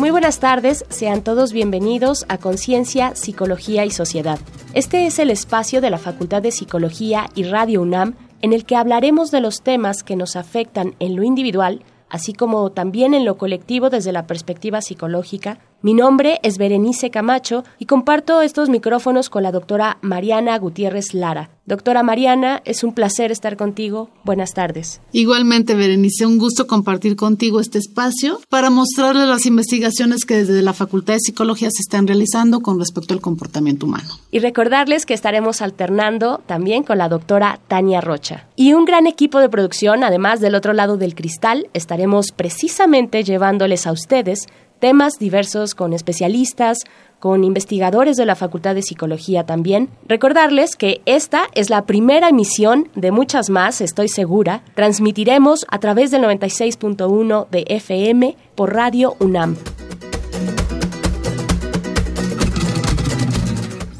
Muy buenas tardes, sean todos bienvenidos a Conciencia, Psicología y Sociedad. Este es el espacio de la Facultad de Psicología y Radio UNAM en el que hablaremos de los temas que nos afectan en lo individual, así como también en lo colectivo desde la perspectiva psicológica, mi nombre es Berenice Camacho y comparto estos micrófonos con la doctora Mariana Gutiérrez Lara. Doctora Mariana, es un placer estar contigo. Buenas tardes. Igualmente, Berenice, un gusto compartir contigo este espacio para mostrarles las investigaciones que desde la Facultad de Psicología se están realizando con respecto al comportamiento humano. Y recordarles que estaremos alternando también con la doctora Tania Rocha. Y un gran equipo de producción, además del otro lado del cristal, estaremos precisamente llevándoles a ustedes temas diversos con especialistas, con investigadores de la Facultad de Psicología también. Recordarles que esta es la primera emisión de muchas más, estoy segura. Transmitiremos a través del 96.1 de FM por Radio UNAM.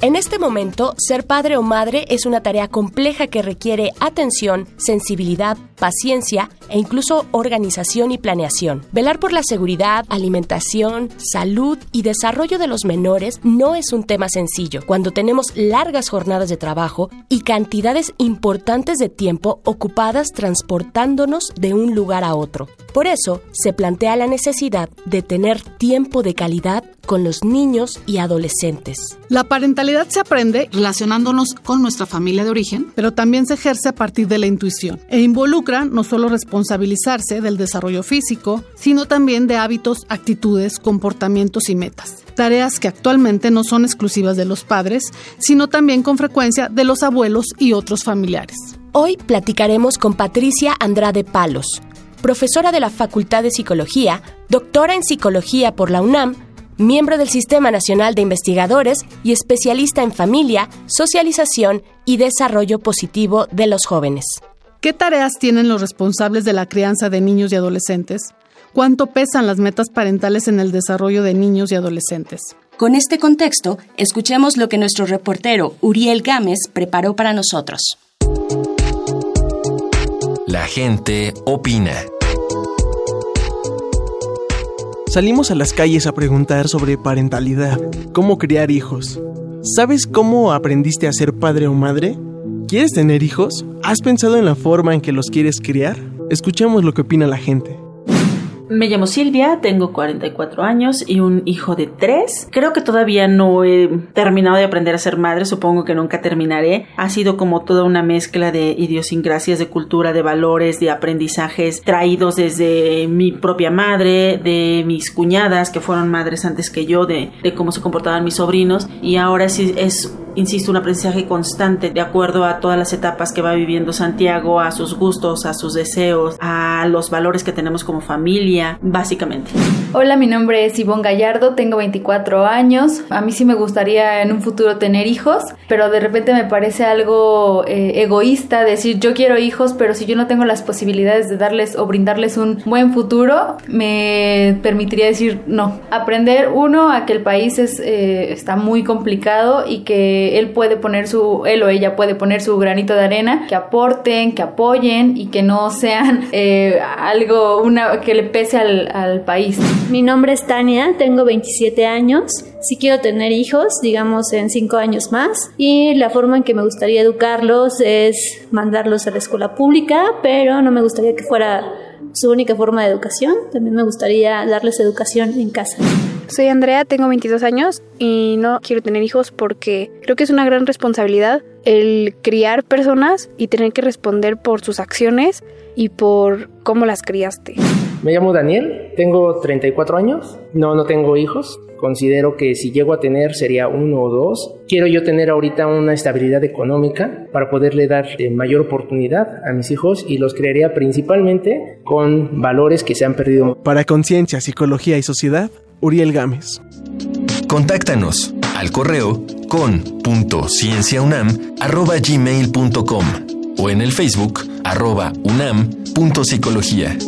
En este momento, ser padre o madre es una tarea compleja que requiere atención, sensibilidad, paciencia e incluso organización y planeación. Velar por la seguridad, alimentación, salud y desarrollo de los menores no es un tema sencillo cuando tenemos largas jornadas de trabajo y cantidades importantes de tiempo ocupadas transportándonos de un lugar a otro. Por eso, se plantea la necesidad de tener tiempo de calidad con los niños y adolescentes. La parentalidad se aprende relacionándonos con nuestra familia de origen, pero también se ejerce a partir de la intuición e involucra no solo responsabilizarse del desarrollo físico, sino también de hábitos, actitudes, comportamientos y metas. Tareas que actualmente no son exclusivas de los padres, sino también con frecuencia de los abuelos y otros familiares. Hoy platicaremos con Patricia Andrade Palos, profesora de la Facultad de Psicología, doctora en Psicología por la UNAM, miembro del Sistema Nacional de Investigadores y especialista en familia, socialización y desarrollo positivo de los jóvenes. ¿Qué tareas tienen los responsables de la crianza de niños y adolescentes? ¿Cuánto pesan las metas parentales en el desarrollo de niños y adolescentes? Con este contexto, escuchemos lo que nuestro reportero Uriel Gámez preparó para nosotros. La gente opina. Salimos a las calles a preguntar sobre parentalidad, cómo criar hijos. ¿Sabes cómo aprendiste a ser padre o madre? ¿Quieres tener hijos? ¿Has pensado en la forma en que los quieres criar? Escuchemos lo que opina la gente. Me llamo Silvia, tengo 44 años y un hijo de 3. Creo que todavía no he terminado de aprender a ser madre, supongo que nunca terminaré. Ha sido como toda una mezcla de idiosincrasias, de cultura, de valores, de aprendizajes traídos desde mi propia madre, de mis cuñadas que fueron madres antes que yo, de, de cómo se comportaban mis sobrinos y ahora sí es insisto, un aprendizaje constante de acuerdo a todas las etapas que va viviendo Santiago, a sus gustos, a sus deseos, a los valores que tenemos como familia, básicamente. Hola, mi nombre es Ivonne Gallardo, tengo 24 años. A mí sí me gustaría en un futuro tener hijos, pero de repente me parece algo eh, egoísta decir yo quiero hijos, pero si yo no tengo las posibilidades de darles o brindarles un buen futuro, me permitiría decir no. Aprender uno a que el país es, eh, está muy complicado y que él puede poner su, él o ella puede poner su granito de arena, que aporten, que apoyen y que no sean eh, algo una que le pese al, al país. Mi nombre es Tania, tengo 27 años. Si quiero tener hijos, digamos en 5 años más, y la forma en que me gustaría educarlos es mandarlos a la escuela pública, pero no me gustaría que fuera su única forma de educación. También me gustaría darles educación en casa. Soy Andrea, tengo 22 años y no quiero tener hijos porque creo que es una gran responsabilidad el criar personas y tener que responder por sus acciones y por cómo las criaste. Me llamo Daniel, tengo 34 años, no, no tengo hijos, considero que si llego a tener sería uno o dos. Quiero yo tener ahorita una estabilidad económica para poderle dar mayor oportunidad a mis hijos y los crearía principalmente con valores que se han perdido. Para Conciencia, Psicología y Sociedad, Uriel Gámez. Contáctanos al correo con.cienciaunam.gmail.com o en el Facebook arroba unam.psicología.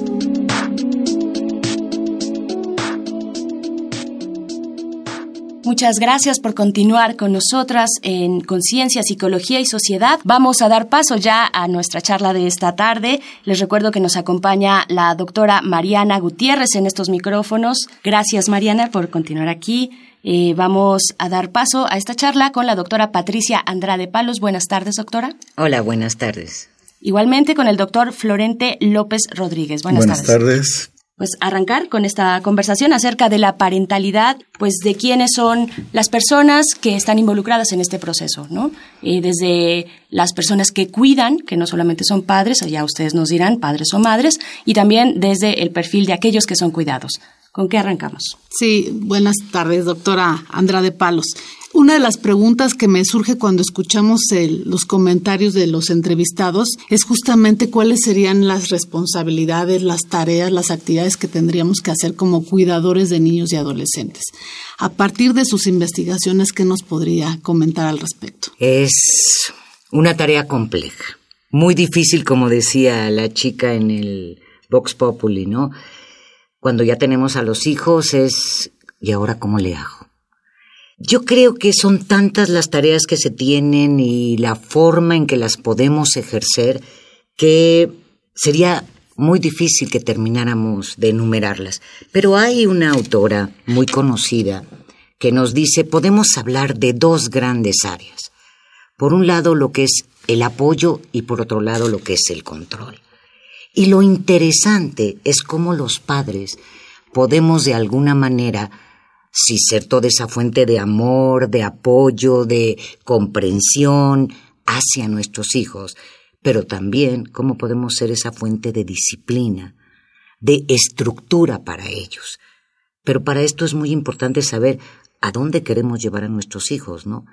Muchas gracias por continuar con nosotras en Conciencia, Psicología y Sociedad. Vamos a dar paso ya a nuestra charla de esta tarde. Les recuerdo que nos acompaña la doctora Mariana Gutiérrez en estos micrófonos. Gracias Mariana por continuar aquí. Eh, vamos a dar paso a esta charla con la doctora Patricia Andrade Palos. Buenas tardes, doctora. Hola, buenas tardes. Igualmente con el doctor Florente López Rodríguez. Buenas, buenas tardes pues arrancar con esta conversación acerca de la parentalidad, pues de quiénes son las personas que están involucradas en este proceso, ¿no? Eh, desde las personas que cuidan, que no solamente son padres, ya ustedes nos dirán, padres o madres, y también desde el perfil de aquellos que son cuidados. ¿Con qué arrancamos? Sí, buenas tardes, doctora Andrade Palos. Una de las preguntas que me surge cuando escuchamos los comentarios de los entrevistados es justamente cuáles serían las responsabilidades, las tareas, las actividades que tendríamos que hacer como cuidadores de niños y adolescentes. A partir de sus investigaciones, ¿qué nos podría comentar al respecto? Es una tarea compleja, muy difícil, como decía la chica en el Vox Populi, ¿no? Cuando ya tenemos a los hijos es, ¿y ahora cómo le hago? Yo creo que son tantas las tareas que se tienen y la forma en que las podemos ejercer que sería muy difícil que termináramos de enumerarlas. Pero hay una autora muy conocida que nos dice podemos hablar de dos grandes áreas. Por un lado lo que es el apoyo y por otro lado lo que es el control. Y lo interesante es cómo los padres podemos de alguna manera si ser toda esa fuente de amor, de apoyo, de comprensión hacia nuestros hijos, pero también cómo podemos ser esa fuente de disciplina, de estructura para ellos. Pero para esto es muy importante saber a dónde queremos llevar a nuestros hijos, ¿no?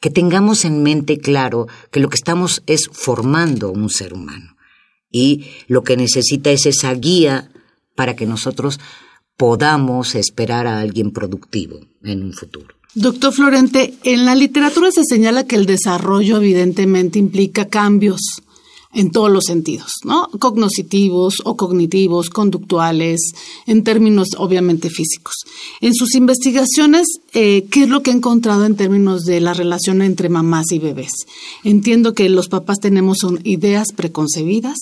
Que tengamos en mente claro que lo que estamos es formando un ser humano y lo que necesita es esa guía para que nosotros podamos esperar a alguien productivo en un futuro. Doctor Florente, en la literatura se señala que el desarrollo evidentemente implica cambios en todos los sentidos, ¿no? Cognitivos o cognitivos, conductuales, en términos obviamente físicos. En sus investigaciones, eh, ¿qué es lo que ha encontrado en términos de la relación entre mamás y bebés? Entiendo que los papás tenemos ideas preconcebidas,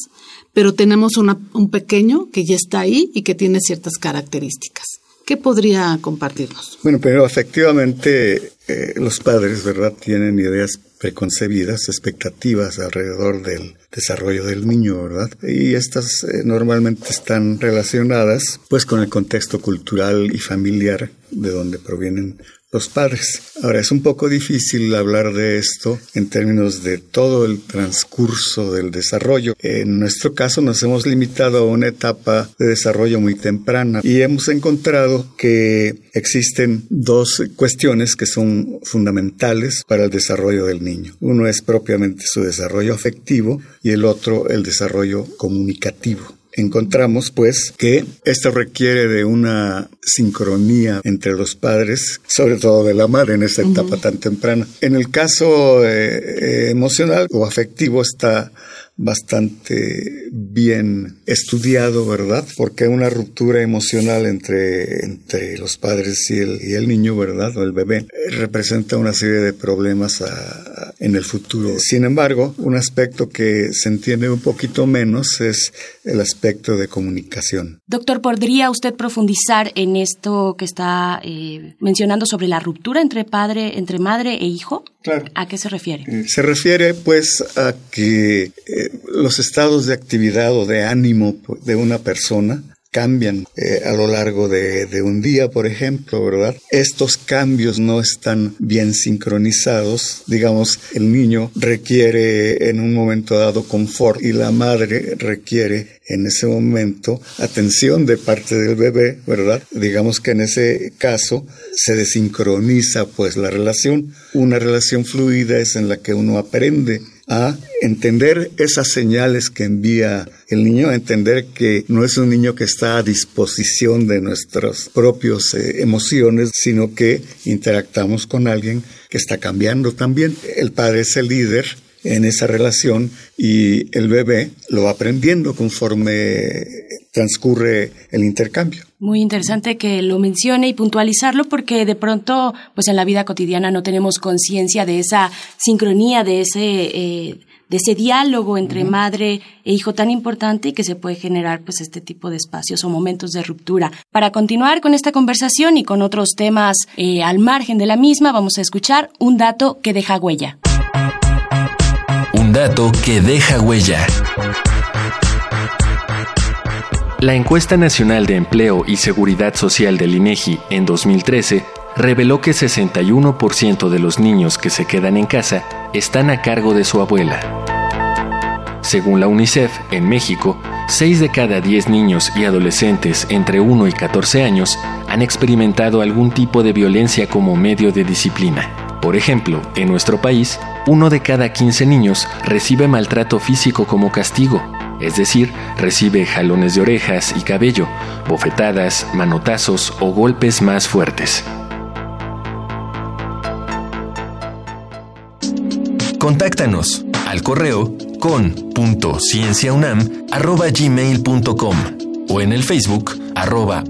pero tenemos un pequeño que ya está ahí y que tiene ciertas características. ¿Qué podría compartirnos? Bueno, pero efectivamente eh, los padres, ¿verdad?, tienen ideas preconcebidas, expectativas alrededor del desarrollo del niño, ¿verdad? Y estas eh, normalmente están relacionadas pues con el contexto cultural y familiar de donde provienen los padres. Ahora, es un poco difícil hablar de esto en términos de todo el transcurso del desarrollo. En nuestro caso nos hemos limitado a una etapa de desarrollo muy temprana y hemos encontrado que existen dos cuestiones que son fundamentales para el desarrollo del niño. Uno es propiamente su desarrollo afectivo y el otro el desarrollo comunicativo. Encontramos, pues, que esto requiere de una sincronía entre los padres, sobre todo de la madre en esta etapa tan temprana. En el caso eh, eh, emocional o afectivo está bastante bien estudiado, ¿verdad? Porque una ruptura emocional entre, entre los padres y el, y el niño, ¿verdad? O el bebé, eh, representa una serie de problemas en el futuro. Sin embargo, un aspecto que se entiende un poquito menos es el aspecto de comunicación. Doctor, ¿podría usted profundizar en esto que está eh, mencionando sobre la ruptura entre padre, entre madre e hijo? Claro. ¿A qué se refiere? Eh, se refiere pues a que los estados de actividad o de ánimo de una persona cambian eh, a lo largo de, de, un día, por ejemplo, ¿verdad? Estos cambios no están bien sincronizados. Digamos, el niño requiere en un momento dado confort y la madre requiere en ese momento atención de parte del bebé, ¿verdad? Digamos que en ese caso se desincroniza pues la relación. Una relación fluida es en la que uno aprende a entender esas señales que envía el niño, a entender que no es un niño que está a disposición de nuestras propias eh, emociones, sino que interactamos con alguien que está cambiando también. El padre es el líder en esa relación y el bebé lo va aprendiendo conforme transcurre el intercambio. Muy interesante que lo mencione y puntualizarlo porque de pronto, pues en la vida cotidiana no tenemos conciencia de esa sincronía, de ese, eh, de ese diálogo entre madre e hijo tan importante y que se puede generar pues este tipo de espacios o momentos de ruptura. Para continuar con esta conversación y con otros temas eh, al margen de la misma, vamos a escuchar un dato que deja huella. Un dato que deja huella. La encuesta nacional de empleo y seguridad social del INEGI en 2013 reveló que 61% de los niños que se quedan en casa están a cargo de su abuela. Según la UNICEF, en México, 6 de cada 10 niños y adolescentes entre 1 y 14 años han experimentado algún tipo de violencia como medio de disciplina. Por ejemplo, en nuestro país, uno de cada 15 niños recibe maltrato físico como castigo, es decir, recibe jalones de orejas y cabello, bofetadas, manotazos o golpes más fuertes. Contáctanos al correo con.cienciaunam.gmail.com o en el Facebook arroba.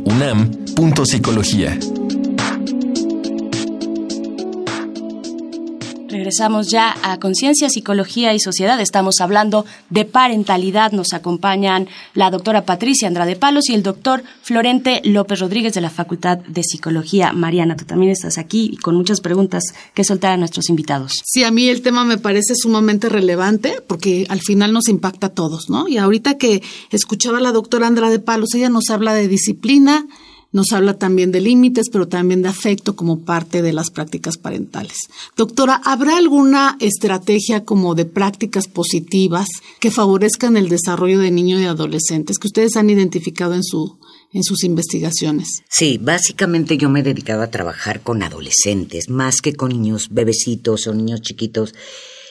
Regresamos ya a Conciencia, Psicología y Sociedad. Estamos hablando de parentalidad. Nos acompañan la doctora Patricia Andrade Palos y el doctor Florente López Rodríguez de la Facultad de Psicología. Mariana, tú también estás aquí y con muchas preguntas que soltar a nuestros invitados. Sí, a mí el tema me parece sumamente relevante porque al final nos impacta a todos, ¿no? Y ahorita que escuchaba a la doctora Andrade Palos, ella nos habla de disciplina, nos habla también de límites, pero también de afecto como parte de las prácticas parentales. Doctora, ¿habrá alguna estrategia como de prácticas positivas que favorezcan el desarrollo de niños y adolescentes que ustedes han identificado en su en sus investigaciones? Sí, básicamente yo me he dedicado a trabajar con adolescentes, más que con niños bebecitos o niños chiquitos.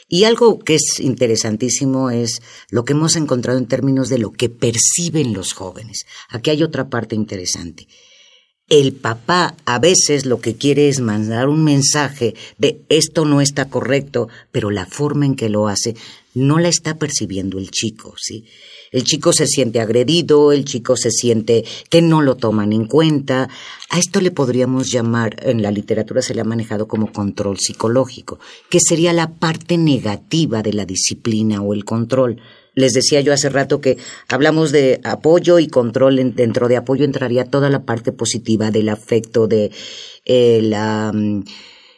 Y algo que es interesantísimo es lo que hemos encontrado en términos de lo que perciben los jóvenes. Aquí hay otra parte interesante el papá a veces lo que quiere es mandar un mensaje de esto no está correcto, pero la forma en que lo hace no la está percibiendo el chico, ¿sí? El chico se siente agredido, el chico se siente que no lo toman en cuenta. A esto le podríamos llamar, en la literatura se le ha manejado como control psicológico, que sería la parte negativa de la disciplina o el control. Les decía yo hace rato que hablamos de apoyo y control. Dentro de apoyo entraría toda la parte positiva del afecto, de eh, la, mm,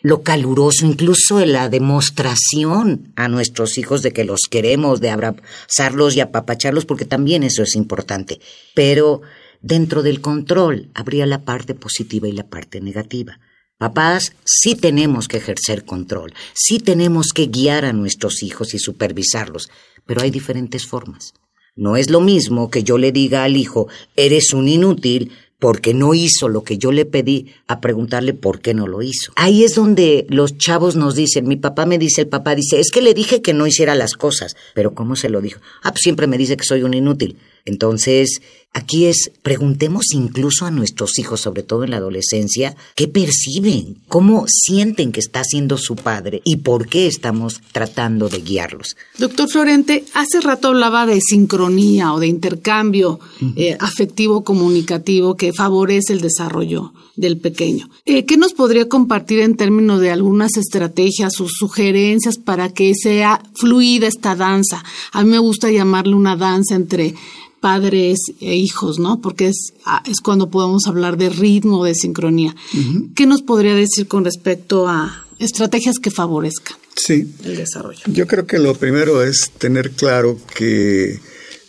lo caluroso, incluso la demostración a nuestros hijos de que los queremos, de abrazarlos y apapacharlos, porque también eso es importante. Pero dentro del control habría la parte positiva y la parte negativa. Papás, sí tenemos que ejercer control, sí tenemos que guiar a nuestros hijos y supervisarlos, pero hay diferentes formas. No es lo mismo que yo le diga al hijo, eres un inútil porque no hizo lo que yo le pedí, a preguntarle por qué no lo hizo. Ahí es donde los chavos nos dicen, mi papá me dice, el papá dice, es que le dije que no hiciera las cosas, pero ¿cómo se lo dijo? Ah, pues siempre me dice que soy un inútil. Entonces, aquí es, preguntemos incluso a nuestros hijos, sobre todo en la adolescencia, qué perciben, cómo sienten que está haciendo su padre y por qué estamos tratando de guiarlos. Doctor Florente, hace rato hablaba de sincronía o de intercambio eh, afectivo comunicativo que favorece el desarrollo del pequeño. Eh, ¿Qué nos podría compartir en términos de algunas estrategias o sugerencias para que sea fluida esta danza? A mí me gusta llamarle una danza entre padres e hijos, ¿no? Porque es, ah, es cuando podemos hablar de ritmo, de sincronía. ¿Qué nos podría decir con respecto a estrategias que favorezcan sí. el desarrollo? Yo creo que lo primero es tener claro que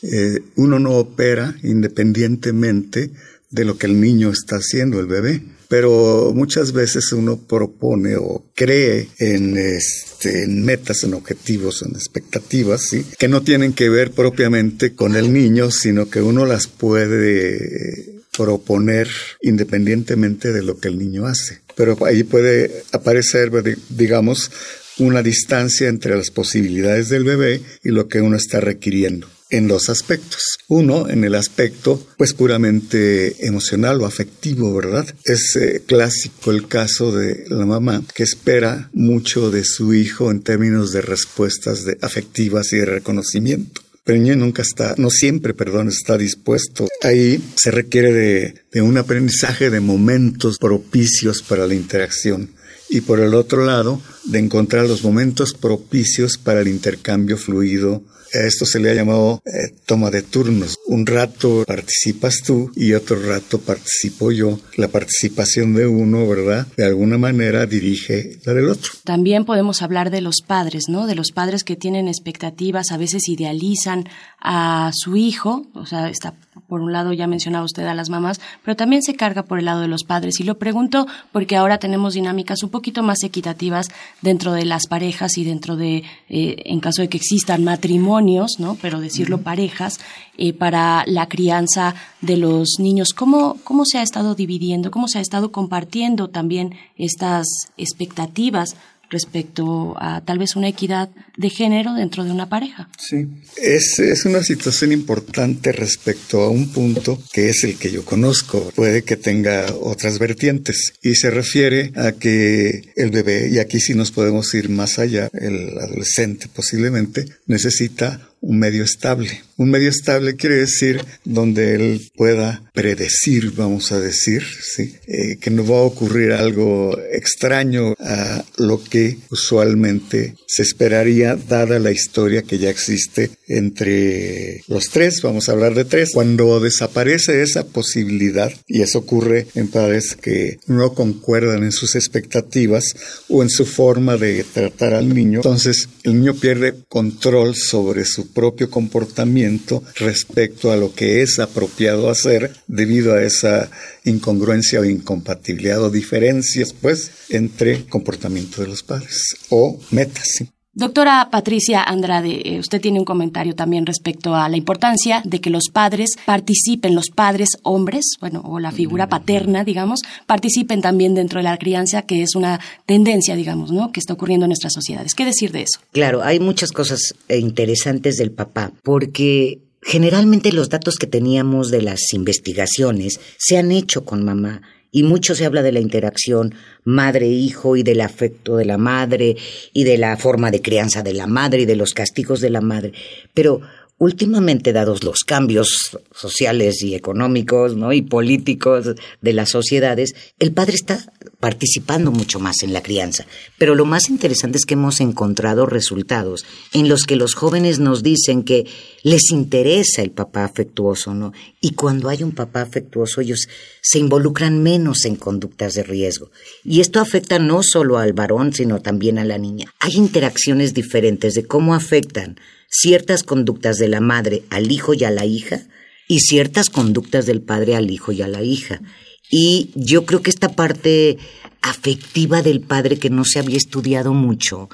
eh, uno no opera independientemente de lo que el niño está haciendo, el bebé. Pero muchas veces uno propone o cree en, este, metas, en objetivos, en expectativas, ¿sí? que no tienen que ver propiamente con el niño, sino que uno las puede proponer independientemente de lo que el niño hace. Pero ahí puede aparecer, digamos, una distancia entre las posibilidades del bebé y lo que uno está requiriendo en dos aspectos. Uno, en el aspecto pues puramente emocional o afectivo, ¿verdad? Es eh, clásico el caso de la mamá que espera mucho de su hijo en términos de respuestas de afectivas y de reconocimiento pero el niño nunca está, no siempre, perdón, está dispuesto. Ahí se requiere de, de un aprendizaje de momentos propicios para la interacción y por el otro lado, de encontrar los momentos propicios para el intercambio fluido esto se le ha llamado eh, toma de turnos. Un rato participas tú y otro rato participo yo. La participación de uno, ¿verdad? De alguna manera dirige la del otro. También podemos hablar de los padres, ¿no? De los padres que tienen expectativas, a veces idealizan a su hijo, o sea, está por un lado ya mencionaba usted a las mamás, pero también se carga por el lado de los padres. Y lo pregunto porque ahora tenemos dinámicas un poquito más equitativas dentro de las parejas y dentro de, eh, en caso de que existan matrimonios, ¿no? Pero decirlo parejas, eh, para la crianza de los niños. ¿Cómo, ¿Cómo se ha estado dividiendo? ¿Cómo se ha estado compartiendo también estas expectativas respecto a tal vez una equidad de género dentro de una pareja. Sí, es, es una situación importante respecto a un punto que es el que yo conozco. Puede que tenga otras vertientes y se refiere a que el bebé, y aquí sí nos podemos ir más allá, el adolescente posiblemente, necesita un medio estable. Un medio estable quiere decir donde él pueda predecir, vamos a decir, ¿sí? Eh, que no va a ocurrir algo extraño a lo que usualmente se esperaría dada la historia que ya existe entre los tres, vamos a hablar de tres. Cuando desaparece esa posibilidad, y eso ocurre en padres que no concuerdan en sus expectativas o en su forma de tratar al niño, entonces el niño pierde control sobre su propio comportamiento respecto a lo que es apropiado hacer debido a esa incongruencia o incompatibilidad o diferencias pues entre comportamiento de los padres o metas. Doctora Patricia Andrade, eh, usted tiene un comentario también respecto a la importancia de que los padres participen, los padres hombres, bueno, o la figura paterna, digamos, participen también dentro de la crianza, que es una tendencia, digamos, ¿no? que está ocurriendo en nuestras sociedades. ¿Qué decir de eso? Claro, hay muchas cosas interesantes del papá, porque generalmente los datos que teníamos de las investigaciones se han hecho con mamá y mucho se habla de la interacción madre-hijo y del afecto de la madre y de la forma de crianza de la madre y de los castigos de la madre. Pero últimamente, dados los cambios sociales y económicos ¿no? y políticos de las sociedades, el padre está participando mucho más en la crianza. Pero lo más interesante es que hemos encontrado resultados en los que los jóvenes nos dicen que les interesa el papá afectuoso, ¿no? Y cuando hay un papá afectuoso, ellos se involucran menos en conductas de riesgo. Y esto afecta no solo al varón, sino también a la niña. Hay interacciones diferentes de cómo afectan ciertas conductas de la madre al hijo y a la hija y ciertas conductas del padre al hijo y a la hija. Y yo creo que esta parte afectiva del padre que no se había estudiado mucho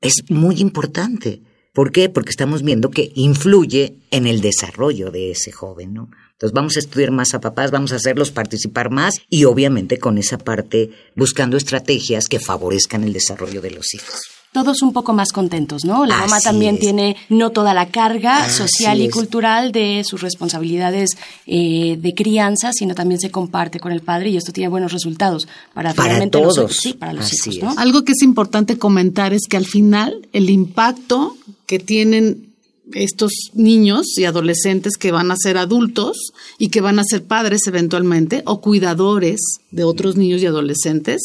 es muy importante. ¿Por qué? Porque estamos viendo que influye en el desarrollo de ese joven, ¿no? Entonces vamos a estudiar más a papás, vamos a hacerlos participar más y obviamente con esa parte buscando estrategias que favorezcan el desarrollo de los hijos todos un poco más contentos, ¿no? La mamá también tiene no toda la carga social y cultural de sus responsabilidades eh, de crianza, sino también se comparte con el padre y esto tiene buenos resultados para, para todos. Los, sí, para los hijos, ¿no? Algo que es importante comentar es que al final el impacto que tienen estos niños y adolescentes que van a ser adultos y que van a ser padres eventualmente o cuidadores de otros niños y adolescentes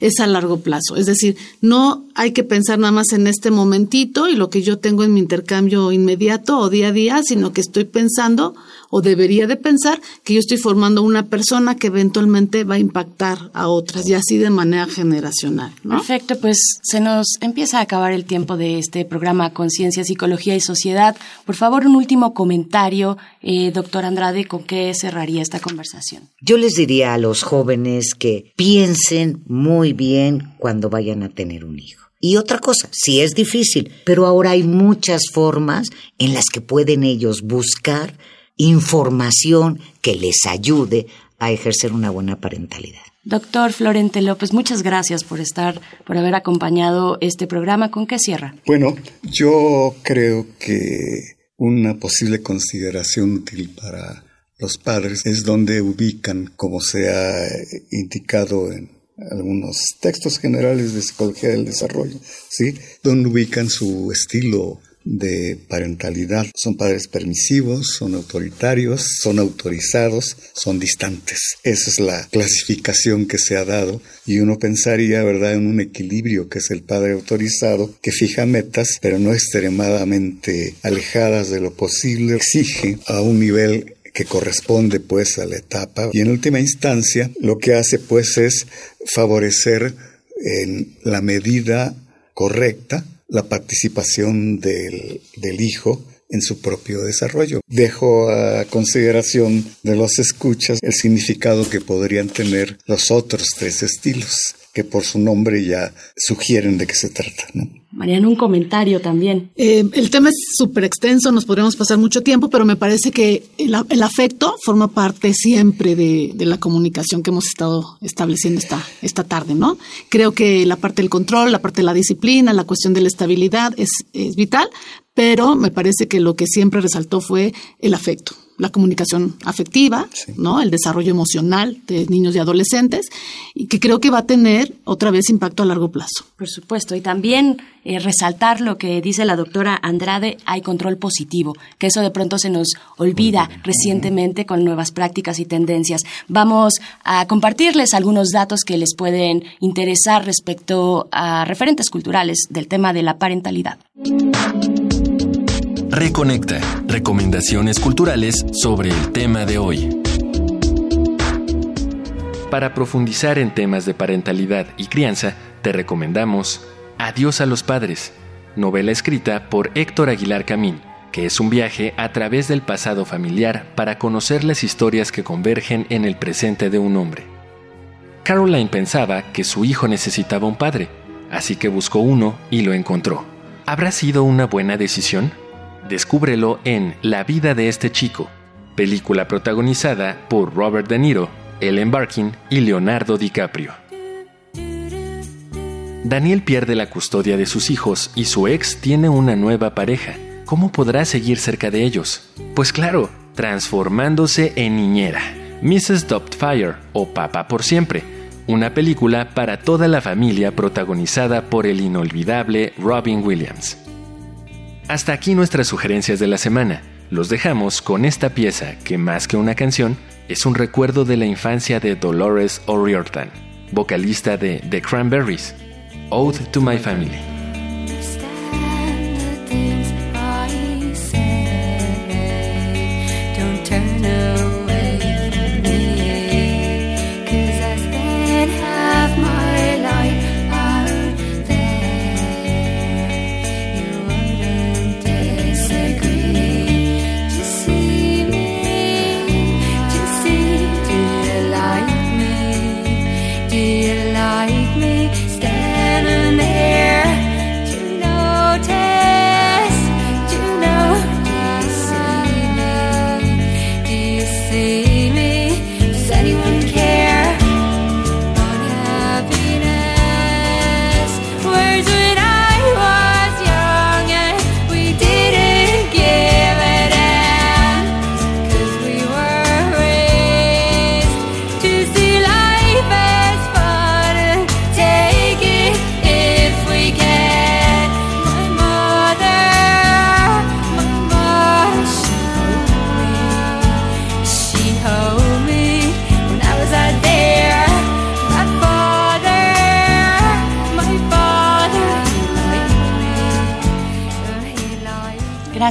es a largo plazo. Es decir, no hay que pensar nada más en este momentito y lo que yo tengo en mi intercambio inmediato o día a día, sino que estoy pensando o debería de pensar que yo estoy formando una persona que eventualmente va a impactar a otras y así de manera generacional. Perfecto, pues se nos empieza a acabar el tiempo de este programa Conciencia, Psicología y Sociedad Por favor, un último comentario, eh, doctor Andrade, ¿con qué cerraría esta conversación? Yo les diría a los jóvenes que piensen muy bien cuando vayan a tener un hijo. Y otra cosa, sí es difícil, pero ahora hay muchas formas en las que pueden ellos buscar información que les ayude a ejercer una buena parentalidad. Doctor Florente López, muchas gracias por estar, por haber acompañado este programa. ¿Con qué cierra? Bueno, yo creo que una posible consideración útil para los padres es donde ubican, como se ha indicado en algunos textos generales de psicología del desarrollo, ¿sí? Donde ubican su estilo de parentalidad. Son padres permisivos, son autoritarios, son autorizados, son distantes. Esa es la clasificación que se ha dado y uno pensaría, ¿verdad?, en un equilibrio que es el padre autorizado, que fija metas, pero no extremadamente alejadas de lo posible, exige a un nivel que corresponde pues a la etapa y en última instancia lo que hace pues es favorecer en la medida correcta la participación del, del hijo en su propio desarrollo. Dejo a consideración de los escuchas el significado que podrían tener los otros tres estilos, que por su nombre ya sugieren de qué se trata. ¿no? Mariana, un comentario también. Eh, el tema es súper extenso, nos podríamos pasar mucho tiempo, pero me parece que el, el afecto forma parte siempre de, de, la comunicación que hemos estado estableciendo esta, esta tarde, ¿no? Creo que la parte del control, la parte de la disciplina, la cuestión de la estabilidad es, es vital, pero me parece que lo que siempre resaltó fue el afecto la comunicación afectiva, sí. ¿no? El desarrollo emocional de niños y adolescentes y que creo que va a tener otra vez impacto a largo plazo. Por supuesto, y también eh, resaltar lo que dice la doctora Andrade, hay control positivo, que eso de pronto se nos olvida recientemente con nuevas prácticas y tendencias. Vamos a compartirles algunos datos que les pueden interesar respecto a referentes culturales del tema de la parentalidad. Reconecta. Recomendaciones culturales sobre el tema de hoy. Para profundizar en temas de parentalidad y crianza, te recomendamos Adiós a los padres, novela escrita por Héctor Aguilar Camín, que es un viaje a través del pasado familiar para conocer las historias que convergen en el presente de un hombre. Caroline pensaba que su hijo necesitaba un padre, así que buscó uno y lo encontró. ¿Habrá sido una buena decisión? Descúbrelo en La vida de este chico, película protagonizada por Robert De Niro, Ellen Barkin y Leonardo DiCaprio. Daniel pierde la custodia de sus hijos y su ex tiene una nueva pareja. ¿Cómo podrá seguir cerca de ellos? Pues claro, transformándose en niñera. Mrs. Doubtfire o Papa por siempre, una película para toda la familia protagonizada por el inolvidable Robin Williams. Hasta aquí nuestras sugerencias de la semana. Los dejamos con esta pieza que más que una canción es un recuerdo de la infancia de Dolores O'Riordan, vocalista de The Cranberries, Ode to My Family.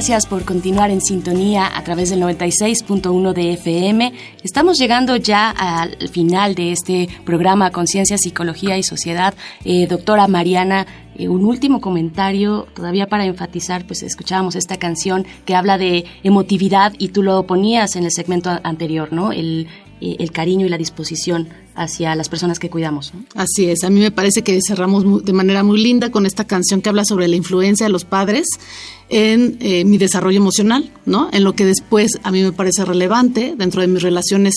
Gracias por continuar en sintonía a través del 96.1 de FM. Estamos llegando ya al final de este programa Conciencia, Psicología y Sociedad. Eh, doctora Mariana eh, un último comentario, todavía para enfatizar, pues escuchábamos esta canción que habla de emotividad y tú lo ponías en el segmento anterior, ¿no? Eh, el cariño y la disposición hacia las personas que cuidamos. Así es, a mí me parece que cerramos de manera muy linda con esta canción que habla sobre la influencia de los padres en eh, mi desarrollo emocional, ¿no? En lo que después a mí me parece relevante dentro de mis relaciones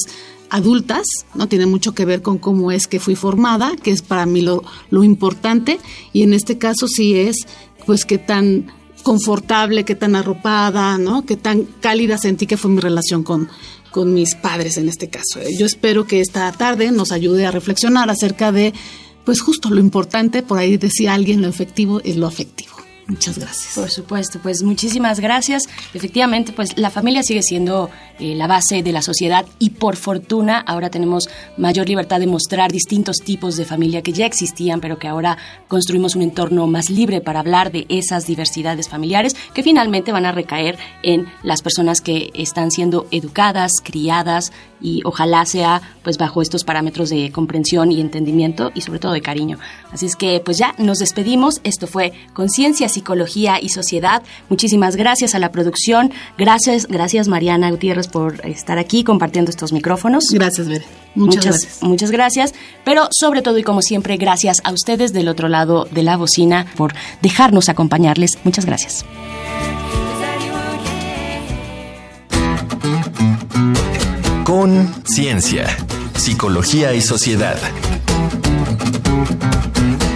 adultas, ¿no? Tiene mucho que ver con cómo es que fui formada, que es para mí lo, lo importante, y en este caso sí es, pues, qué tan confortable, qué tan arropada, ¿no? Qué tan cálida sentí que fue mi relación con, con mis padres en este caso. Yo espero que esta tarde nos ayude a reflexionar acerca de, pues justo lo importante, por ahí decía alguien, lo efectivo es lo afectivo. Muchas gracias. Por supuesto, pues muchísimas gracias. Efectivamente, pues la familia sigue siendo eh, la base de la sociedad y por fortuna ahora tenemos mayor libertad de mostrar distintos tipos de familia que ya existían, pero que ahora construimos un entorno más libre para hablar de esas diversidades familiares que finalmente van a recaer en las personas que están siendo educadas, criadas y ojalá sea pues bajo estos parámetros de comprensión y entendimiento y sobre todo de cariño. Así es que pues ya nos despedimos. Esto fue Conciencia, Psicología y Sociedad. Muchísimas gracias a la producción. Gracias, gracias Mariana Gutiérrez por estar aquí compartiendo estos micrófonos. Gracias, Bere. Muchas, gracias. Muchas gracias. Pero sobre todo y como siempre, gracias a ustedes del otro lado de la bocina por dejarnos acompañarles. Muchas gracias. Con Ciencia, Psicología y Sociedad.